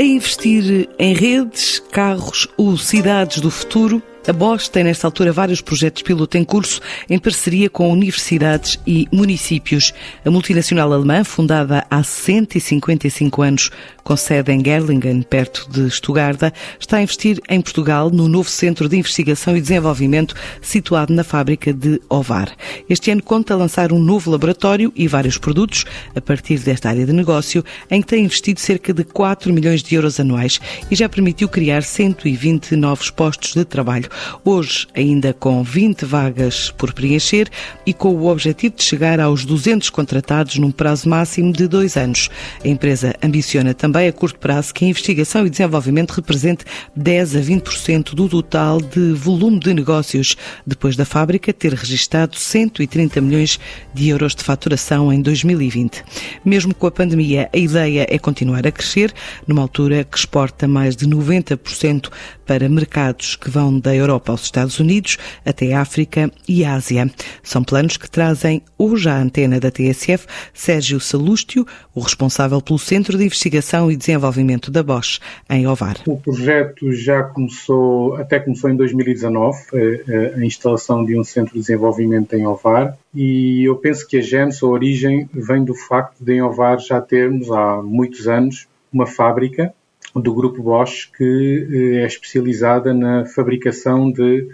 A investir em redes, carros ou cidades do futuro, a Bosch tem nesta altura vários projetos piloto em curso em parceria com universidades e municípios. A multinacional alemã, fundada há 155 anos, com sede em Gerlingen, perto de Stuttgart, está a investir em Portugal no novo Centro de Investigação e Desenvolvimento situado na fábrica de Ovar. Este ano conta lançar um novo laboratório e vários produtos a partir desta área de negócio, em que tem investido cerca de 4 milhões de euros anuais e já permitiu criar 120 novos postos de trabalho. Hoje, ainda com 20 vagas por preencher e com o objetivo de chegar aos 200 contratados num prazo máximo de dois anos. A empresa ambiciona também a curto prazo que a investigação e desenvolvimento represente 10 a 20% do total de volume de negócios, depois da fábrica ter registado 130 milhões de euros de faturação em 2020. Mesmo com a pandemia, a ideia é continuar a crescer, numa altura que exporta mais de 90% para mercados que vão da Europa aos Estados Unidos, até África e Ásia. São planos que trazem hoje à antena da TSF Sérgio Salústio, o responsável pelo Centro de Investigação e Desenvolvimento da Bosch, em Ovar. O projeto já começou, até começou em 2019, eh, eh, a instalação de um centro de desenvolvimento em Ovar, e eu penso que a gênese, a origem, vem do facto de em Ovar já termos há muitos anos uma fábrica do grupo Bosch, que eh, é especializada na fabricação de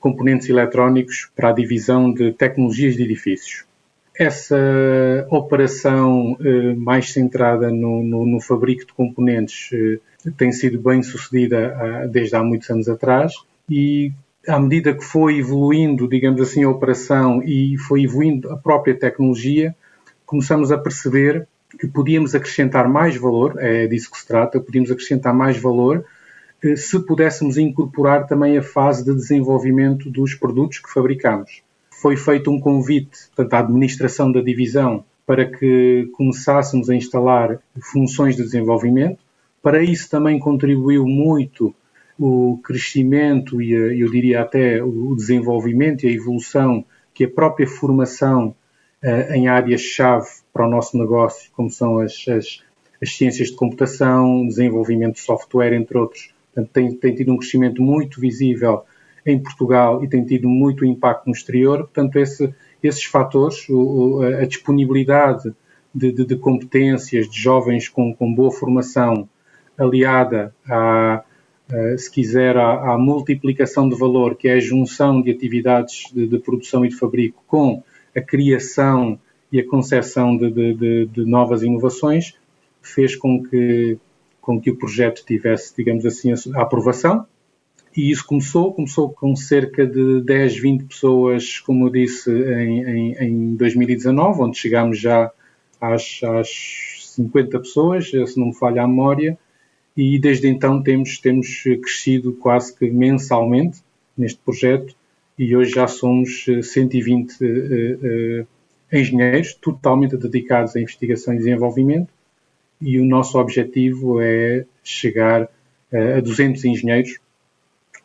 componentes eletrónicos para a divisão de tecnologias de edifícios. Essa operação eh, mais centrada no, no, no, fabrico de componentes eh, tem sido bem sucedida desde há muitos anos atrás e à medida que foi evoluindo, digamos assim, a operação e foi evoluindo a própria tecnologia, começamos a perceber que podíamos acrescentar mais valor, é disso que se trata, podíamos acrescentar mais valor eh, se pudéssemos incorporar também a fase de desenvolvimento dos produtos que fabricamos. Foi feito um convite, portanto, à administração da divisão para que começássemos a instalar funções de desenvolvimento. Para isso também contribuiu muito o crescimento e eu diria até o desenvolvimento e a evolução que a própria formação em áreas-chave para o nosso negócio, como são as, as, as, ciências de computação, desenvolvimento de software, entre outros. Portanto, tem, tem tido um crescimento muito visível em Portugal e tem tido muito impacto no exterior. Portanto, esse, esses fatores, o, a disponibilidade de, de, de, competências de jovens com, com boa formação, aliada a, se quiser, à, multiplicação de valor, que é a junção de atividades de, de produção e de fabrico com a criação e a concepção de, de, de, de, novas inovações fez com que, com que o projeto tivesse, digamos assim, a aprovação. E isso começou, começou com cerca de 10, 20 pessoas, como eu disse, em, em, em 2019, onde chegámos já às, às 50 pessoas, se não me falha a memória, e desde então temos, temos crescido quase que mensalmente neste projeto e hoje já somos 120 uh, uh, engenheiros totalmente dedicados à investigação e desenvolvimento e o nosso objetivo é chegar uh, a 200 engenheiros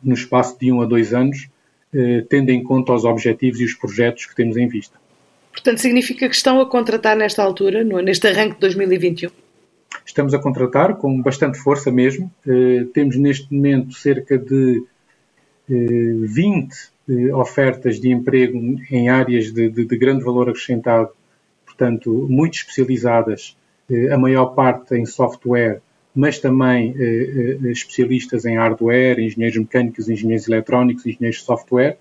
no espaço de um a dois anos, uh, tendo em conta os objetivos e os projetos que temos em vista. Portanto, significa que estão a contratar nesta altura, neste arranque de 2021? Estamos a contratar com bastante força mesmo. Uh, temos neste momento cerca de 20 ofertas de emprego em áreas de, de, de, grande valor acrescentado, portanto, muito especializadas, eh, a maior parte em software, mas também eh, eh, especialistas em hardware, engenheiros mecânicos, engenheiros eletrónicos, engenheiros de software.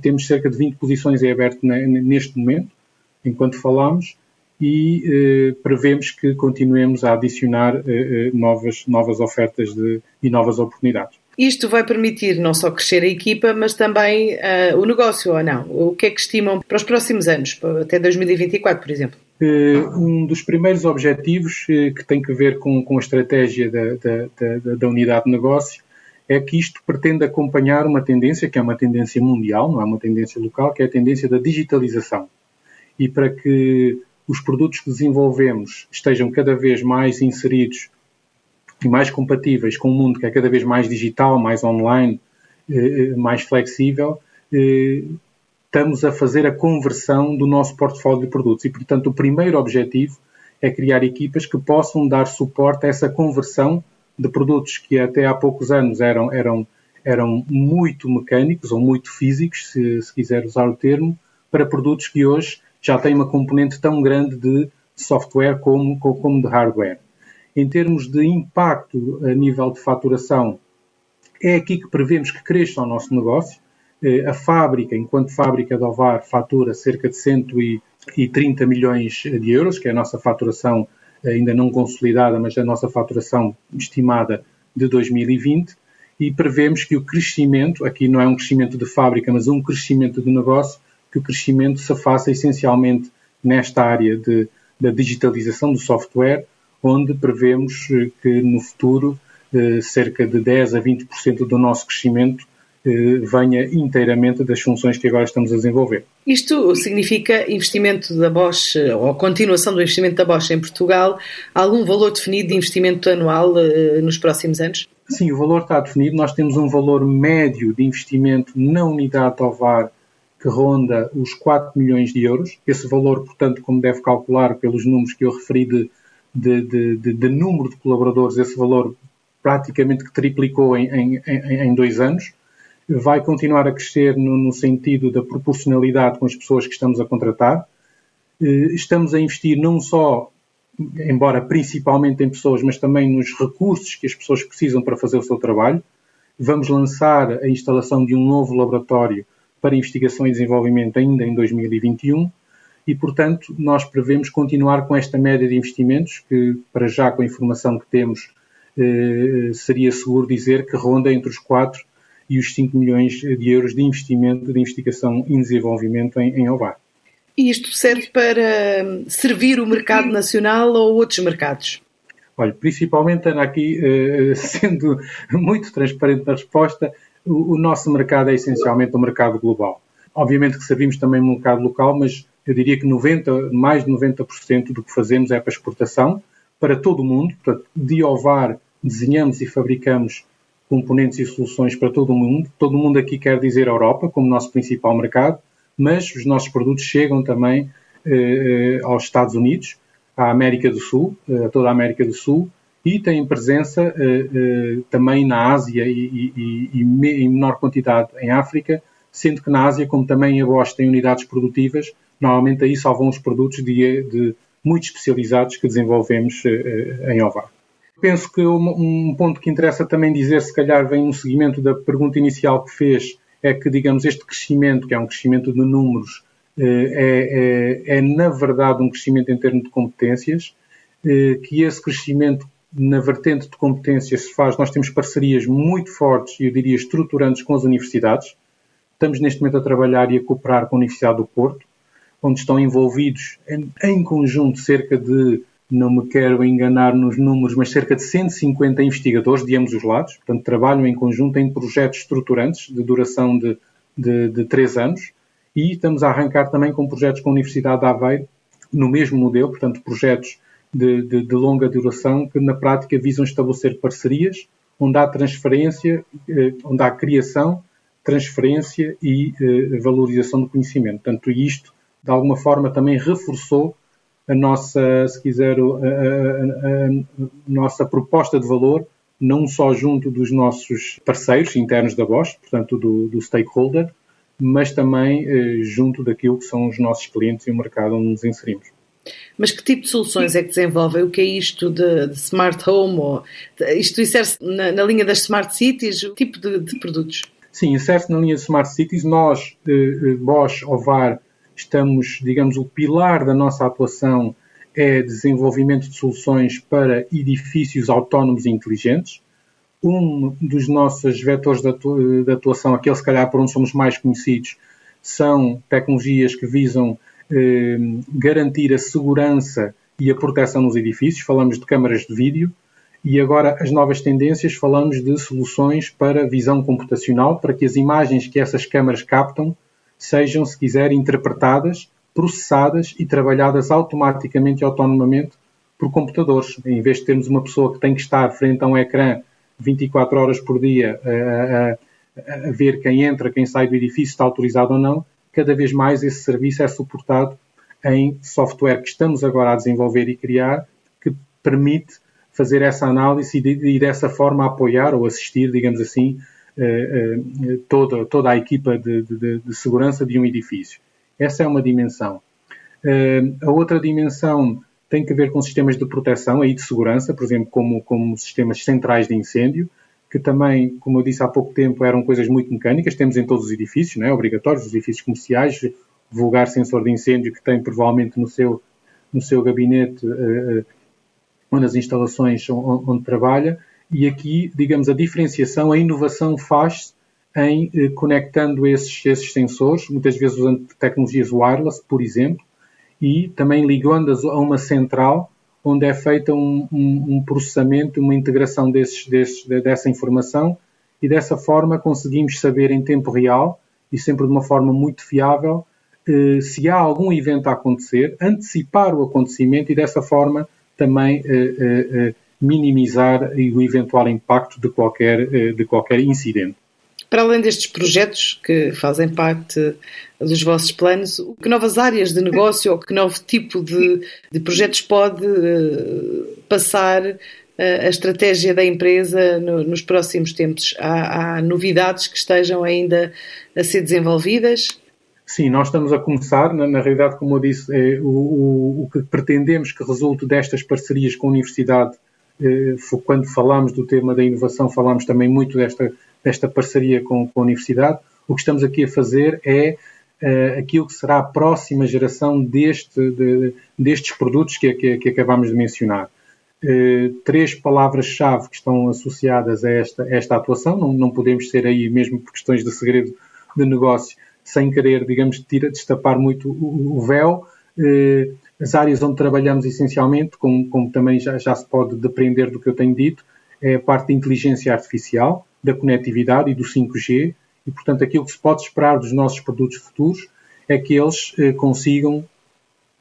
Temos cerca de 20 posições em aberto neste momento, enquanto falamos, e prevemos que continuemos a adicionar novas, novas ofertas de, e novas oportunidades. Isto vai permitir não só crescer a equipa, mas também uh, o negócio, ou não? O que é que estimam para os próximos anos, até 2024, por exemplo? Eh, um dos primeiros objetivos eh, que tem que ver com, com a estratégia da, da, da, da, unidade de negócio é que isto pretende acompanhar uma tendência, que é uma tendência mundial, não é uma tendência local, que é a tendência da digitalização. E para que os produtos que desenvolvemos estejam cada vez mais inseridos e mais compatíveis com um mundo que é cada vez mais digital, mais online, eh, eh, mais flexível, eh, estamos a fazer a conversão do nosso portfólio de produtos. E, portanto, o primeiro objetivo é criar equipas que possam dar suporte a essa conversão de produtos que até há poucos anos eram, eram, eram muito mecânicos ou muito físicos, se, se quiser usar o termo, para produtos que hoje já têm uma componente tão grande de software como, como de hardware. Em termos de impacto a nível de faturação, é aqui que prevemos que cresça o nosso negócio. Eh, a fábrica, enquanto fábrica de Ovar, fatura cerca de 130 milhões de euros, que é a nossa faturação ainda não consolidada, mas a nossa faturação estimada de 2020. E prevemos que o crescimento, aqui não é um crescimento de fábrica, mas um crescimento de negócio, que o crescimento se faça essencialmente nesta área de, da digitalização do software, onde prevemos eh, que no futuro eh, cerca de 10 a 20% do nosso crescimento eh, venha inteiramente das funções que agora estamos a desenvolver. Isto significa investimento da Bosch, ou continuação do investimento da Bosch em Portugal, algum valor definido de investimento anual nos próximos anos? Sim, o valor está definido. Nós temos um valor médio de investimento na unidade de OVAR que ronda os 4 milhões de euros. Esse valor, portanto, como deve calcular pelos números que eu referi de de, de, de, de número de colaboradores, esse valor praticamente que triplicou em, em, em, dois anos. Vai continuar a crescer no, no, sentido da proporcionalidade com as pessoas que estamos a contratar. Eh, estamos a investir não só, embora principalmente em pessoas, mas também nos recursos que as pessoas precisam para fazer o seu trabalho. Vamos lançar a instalação de um novo laboratório para investigação e desenvolvimento ainda em 2021 e, portanto, nós prevemos continuar com esta média de investimentos, que para já com a informação que temos eh, seria seguro dizer que ronda entre os 4 e os 5 milhões de euros de investimento de investigação e desenvolvimento em, em Ovar. E isto serve para hum, servir o mercado nacional ou outros mercados? Olha, principalmente, Ana, aqui, eh, sendo muito transparente na resposta, o, o nosso mercado é essencialmente o mercado global. Obviamente que servimos também no mercado local, mas eu diria que 90, mais de 90% do que fazemos é para exportação para todo o mundo. Portanto, de Ovar desenhamos e fabricamos componentes e soluções para todo o mundo. Todo o mundo aqui quer dizer Europa como nosso principal mercado, mas os nossos produtos chegam também eh, aos Estados Unidos, à América do Sul, eh, a toda a América do Sul, e têm presença eh, eh também na Ásia e, e, e, em menor quantidade em África, sendo que na Ásia, como também a Bosch tem unidades produtivas, Normalmente aí só vão os produtos de, de muito especializados que desenvolvemos uh, em OVAR. Penso que um, ponto que interessa também dizer, se calhar vem um seguimento da pergunta inicial que fez, é que, digamos, este crescimento, que é um crescimento de números, uh, é, é, é, na verdade um crescimento em termos de competências, que esse crescimento na vertente de competências se faz, nós temos parcerias muito fortes eu diria estruturantes com as universidades. Estamos neste momento a trabalhar e a cooperar com a Universidade do Porto, onde estão envolvidos em, em conjunto cerca de, não me quero enganar nos números, mas cerca de 150 investigadores de ambos os lados, portanto trabalham em conjunto em projetos estruturantes de duração de, de, de três anos e estamos a arrancar também com projetos com a Universidade de Aveiro no mesmo modelo, portanto projetos de, de, de longa duração que na prática visam estabelecer parcerias onde há transferência, eh, onde há criação, transferência e eh, valorização do conhecimento. Portanto, isto de alguma forma também reforçou a nossa, se quiser, a, a, a, nossa proposta de valor, não só junto dos nossos parceiros internos da Bosch, portanto do, do stakeholder, mas também eh, junto daquilo que são os nossos clientes e o mercado onde nos inserimos. Mas que tipo de soluções é que desenvolvem? O que é isto de, de smart home? Ou, isto insere-se na, na, linha das smart cities? O tipo de, de produtos? Sim, insere-se na linha de smart cities. Nós, eh, eh Bosch, Ovar, estamos, digamos, o pilar da nossa atuação é desenvolvimento de soluções para edifícios autónomos e inteligentes. Um dos nossos vetores de atuação, aquele se calhar por onde somos mais conhecidos, são tecnologias que visam eh, garantir a segurança e a proteção nos edifícios. Falamos de câmaras de vídeo e agora as novas tendências falamos de soluções para visão computacional, para que as imagens que essas câmaras captam sejam, se quiser, interpretadas, processadas e trabalhadas automaticamente e autonomamente por computadores. Em vez de termos uma pessoa que tem que estar frente a um ecrã 24 horas por dia a, a, a ver quem entra, quem sai do edifício, está autorizado ou não, cada vez mais esse serviço é suportado em software que estamos agora a desenvolver e criar, que permite fazer essa análise e, e dessa forma apoiar ou assistir, digamos assim, toda, toda a equipa de, de, de, segurança de um edifício. Essa é uma dimensão. a outra dimensão tem que ver com sistemas de proteção aí de segurança, por exemplo, como, como sistemas centrais de incêndio, que também, como eu disse há pouco tempo, eram coisas muito mecânicas, temos em todos os edifícios, não é? obrigatórios, os edifícios comerciais, vulgar sensor de incêndio que tem provavelmente no seu, no seu gabinete uh, ou nas instalações onde, onde, trabalha, e aqui, digamos, a diferenciação, a inovação faz-se em uh, conectando esses, esses sensores, muitas vezes usando tecnologias wireless, por exemplo, e também ligando-as a uma central onde é feita um, um, um processamento, uma integração desses, desses, dessa informação e dessa forma conseguimos saber em tempo real e sempre de uma forma muito fiável eh, se há algum evento a acontecer, antecipar o acontecimento e dessa forma também eh, eh, minimizar o eventual impacto de qualquer, de qualquer incidente. Para além destes projetos que fazem parte dos vossos planos, que novas áreas de negócio ou que novo tipo de, de projetos pode uh, passar uh, a estratégia da empresa no, nos próximos tempos? Há, há, novidades que estejam ainda a ser desenvolvidas? Sim, nós estamos a começar. Na, na realidade, como eu disse, é, o, o, o, que pretendemos que resulte destas parcerias com a universidade, eh, quando falamos do tema da inovação, falamos também muito desta desta parceria com, com, a Universidade, o que estamos aqui a fazer é uh, aquilo que será a próxima geração deste, de, destes produtos que, que, que, acabamos de mencionar. Uh, três palavras-chave que estão associadas a esta, esta atuação, não, não, podemos ser aí, mesmo por questões de segredo de negócio, sem querer, digamos, tira, destapar muito o, o véu. Uh, as áreas onde trabalhamos essencialmente, como, como também já, já se pode depreender do que eu tenho dito, é a parte de inteligência artificial, da conectividade e do 5G, e portanto aquilo que se pode esperar dos nossos produtos futuros é que eles eh, consigam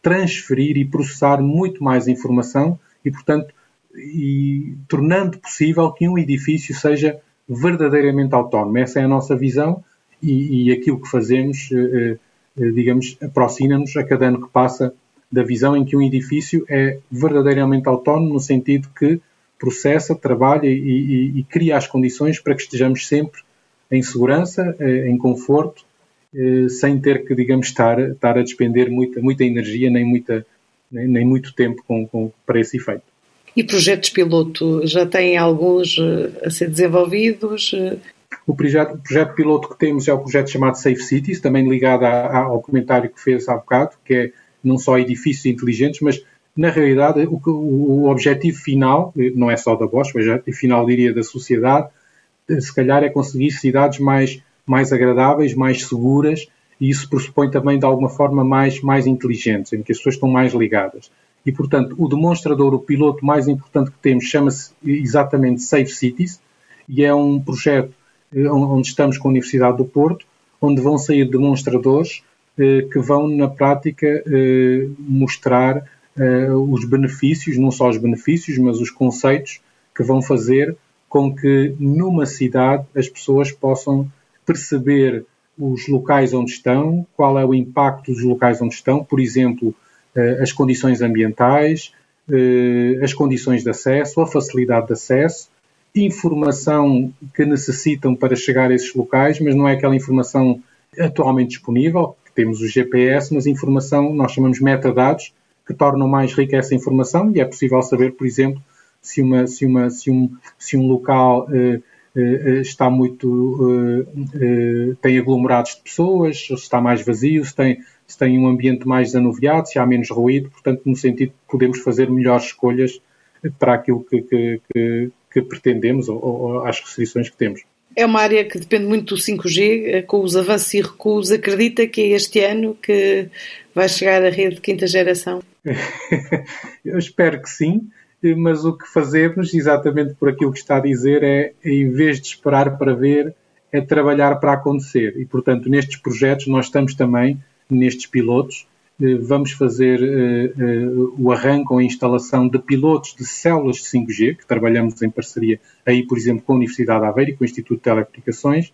transferir e processar muito mais informação e, portanto, e tornando possível que um edifício seja verdadeiramente autónomo. Essa é a nossa visão e, e aquilo que fazemos, eh, eh, digamos, aproxima-nos a cada ano que passa da visão em que um edifício é verdadeiramente autónomo no sentido que processa, trabalha e, e, e, cria as condições para que estejamos sempre em segurança, eh, em conforto, eh, sem ter que, digamos, estar, estar a despender muita, muita energia nem, muita, nem, nem muito tempo com, com, para esse efeito. E projetos piloto, já têm alguns eh, a ser desenvolvidos? O projeto, o projeto piloto que temos é o projeto chamado Safe Cities, também ligado a, ao comentário que fez há bocado, que é não só edifícios inteligentes, mas na realidade, o, o, objetivo final, não é só da Bosch, o objetivo final, diria, da sociedade, eh, se calhar é conseguir cidades mais, mais agradáveis, mais seguras, e isso pressupõe também, de alguma forma, mais, mais inteligentes, em que as pessoas estão mais ligadas. E, portanto, o demonstrador, o piloto mais importante que temos, chama-se exatamente Safe Cities, e é um projeto eh, onde estamos com a Universidade do Porto, onde vão sair demonstradores eh, que vão, na prática, mostrar uh, os benefícios, não só os benefícios, mas os conceitos que vão fazer com que numa cidade as pessoas possam perceber os locais onde estão, qual é o impacto dos locais onde estão, por exemplo, as condições ambientais, as condições de acesso, a facilidade de acesso, informação que necessitam para chegar a esses locais, mas não é aquela informação atualmente disponível, temos o GPS, mas informação, nós chamamos metadados, que tornam mais rica essa informação e é possível saber, por exemplo, se, uma, se, uma, se, um, se um local uh, uh, está muito. Uh, tem aglomerados de pessoas, se está mais vazio, se tem, se tem um ambiente mais desanuviado, se há menos ruído, portanto, no sentido que podemos fazer melhores escolhas para aquilo que, que, que, que pretendemos ou, ou às restrições que temos. É uma área que depende muito do 5G, com os avanços e recuos. Acredita que é este ano que vai chegar a rede de quinta geração? Eu espero que sim, mas o que fazemos, exatamente por aquilo que está a dizer, é, em vez de esperar para ver, é trabalhar para acontecer. E, portanto, nestes projetos, nós estamos também, nestes pilotos, eh, vamos fazer uh, uh, o arranque ou a instalação de pilotos de células de 5G, que trabalhamos em parceria aí, por exemplo, com a Universidade de Aveiro e com o Instituto de Telecomunicações,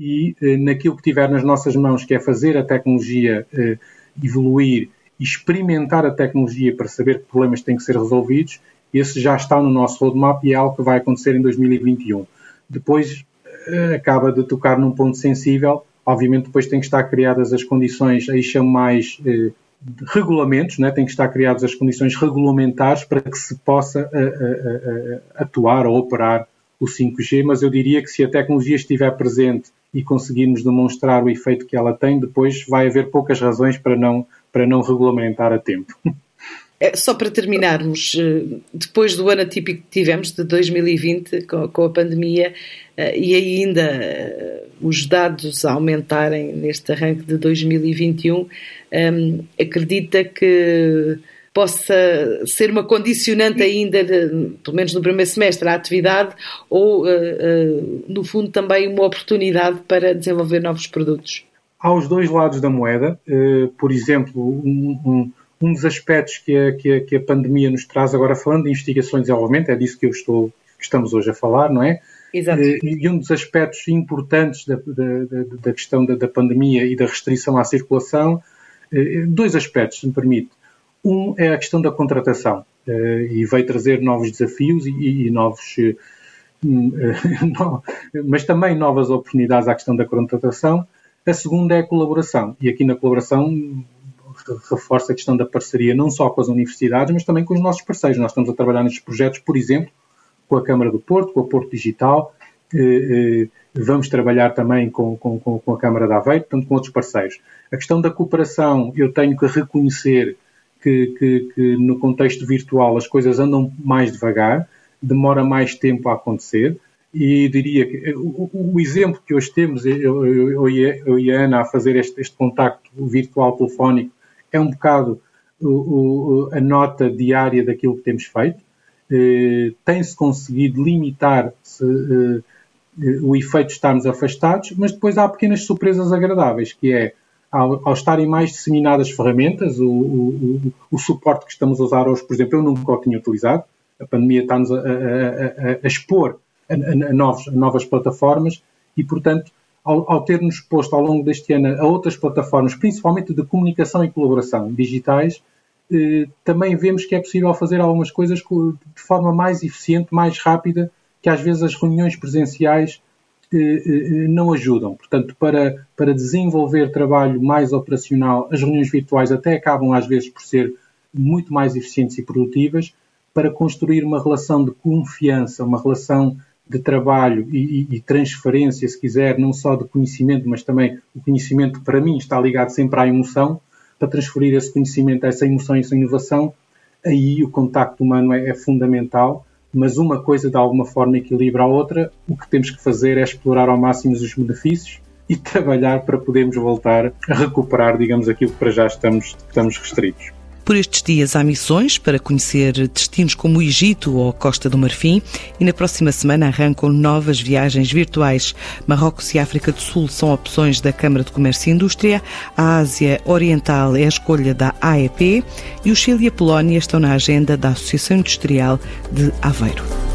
e naquilo que tiver nas nossas mãos, que é fazer a tecnologia evoluir experimentar a tecnologia para saber que problemas têm que ser resolvidos esse já está no nosso roadmap e é algo que vai acontecer em 2021. Depois eh, acaba de tocar num ponto sensível, obviamente depois tem que estar criadas as condições, aí chamo mais eh, regulamentos, né? tem que estar criadas as condições regulamentares para que se possa a, a, a, atuar ou operar o 5G, mas eu diria que se a tecnologia estiver presente e conseguirmos demonstrar o efeito que ela tem, depois vai haver poucas razões para não, para não regulamentar a tempo. É, só para terminarmos, eh, depois do ano atípico que tivemos, de 2020, com a pandemia, eh, e ainda eh, os dados aumentarem neste arranque de 2021, acredita que possa ser uma condicionante ainda, pelo menos no primeiro semestre, à atividade ou, no fundo, também uma oportunidade para desenvolver novos produtos? Há os dois lados da moeda. Por exemplo, um, um um dos aspectos que a, que, a, que a, pandemia nos traz, agora falando de investigações e desenvolvimento, é disso que eu estou, que estamos hoje a falar, não é? Exato. Eh, e um dos aspectos importantes da, da, da questão da, da, pandemia e da restrição à circulação, eh, dois aspectos, se me permite. Um é a questão da contratação, eh, e veio trazer novos desafios e, e novos. mas também novas oportunidades à questão da contratação. A segunda é a colaboração, e aqui na colaboração reforça a questão da parceria não só com as universidades, mas também com os nossos parceiros. Nós estamos a trabalhar nestes projetos, por exemplo, com a Câmara do Porto, com o Porto Digital, eh, eh, vamos trabalhar também com, com, com a Câmara da Aveiro, portanto, com outros parceiros. A questão da cooperação, eu tenho que reconhecer que, que, que no contexto virtual as coisas andam mais devagar, demora mais tempo a acontecer, e diria que eh, o, o, exemplo que hoje temos, eu, eu, eu e a Ana a fazer este, este contacto virtual telefónico, é um bocado o, o, a nota diária daquilo que temos feito. Eh, Tem-se conseguido limitar -se, eh, eh, o efeito de estarmos afastados, mas depois há pequenas surpresas agradáveis, que é ao, ao estarem mais disseminadas ferramentas, o, o, o, suporte que estamos a usar hoje, por exemplo, eu nunca o tinha utilizado, a pandemia está-nos a, a, a, a, expor a, novos, novas plataformas e, portanto, ao, ao ter-nos posto ao longo deste ano a outras plataformas, principalmente de comunicação e colaboração digitais, eh, também vemos que é possível fazer algumas coisas de forma mais eficiente, mais rápida, que às vezes as reuniões presenciais eh, eh, não ajudam. Portanto, para, para desenvolver trabalho mais operacional, as reuniões virtuais até acabam às vezes por ser muito mais eficientes e produtivas, para construir uma relação de confiança, uma relação de trabalho e, e, e, transferência, se quiser, não só de conhecimento, mas também o conhecimento para mim está ligado sempre à emoção, para transferir esse conhecimento, essa emoção e essa inovação, aí o contacto humano é, é fundamental, mas uma coisa de alguma forma equilibra a outra, o que temos que fazer é explorar ao máximo os benefícios e trabalhar para podermos voltar a recuperar, digamos, aquilo que para já estamos, estamos restritos. Por estes dias há missões para conhecer destinos como o Egito ou a Costa do Marfim e na próxima semana arrancam novas viagens virtuais. Marrocos e África do Sul são opções da Câmara de Comércio e Indústria, a Ásia Oriental é a escolha da AEP e o Chile e a Polónia estão na agenda da Associação Industrial de Aveiro.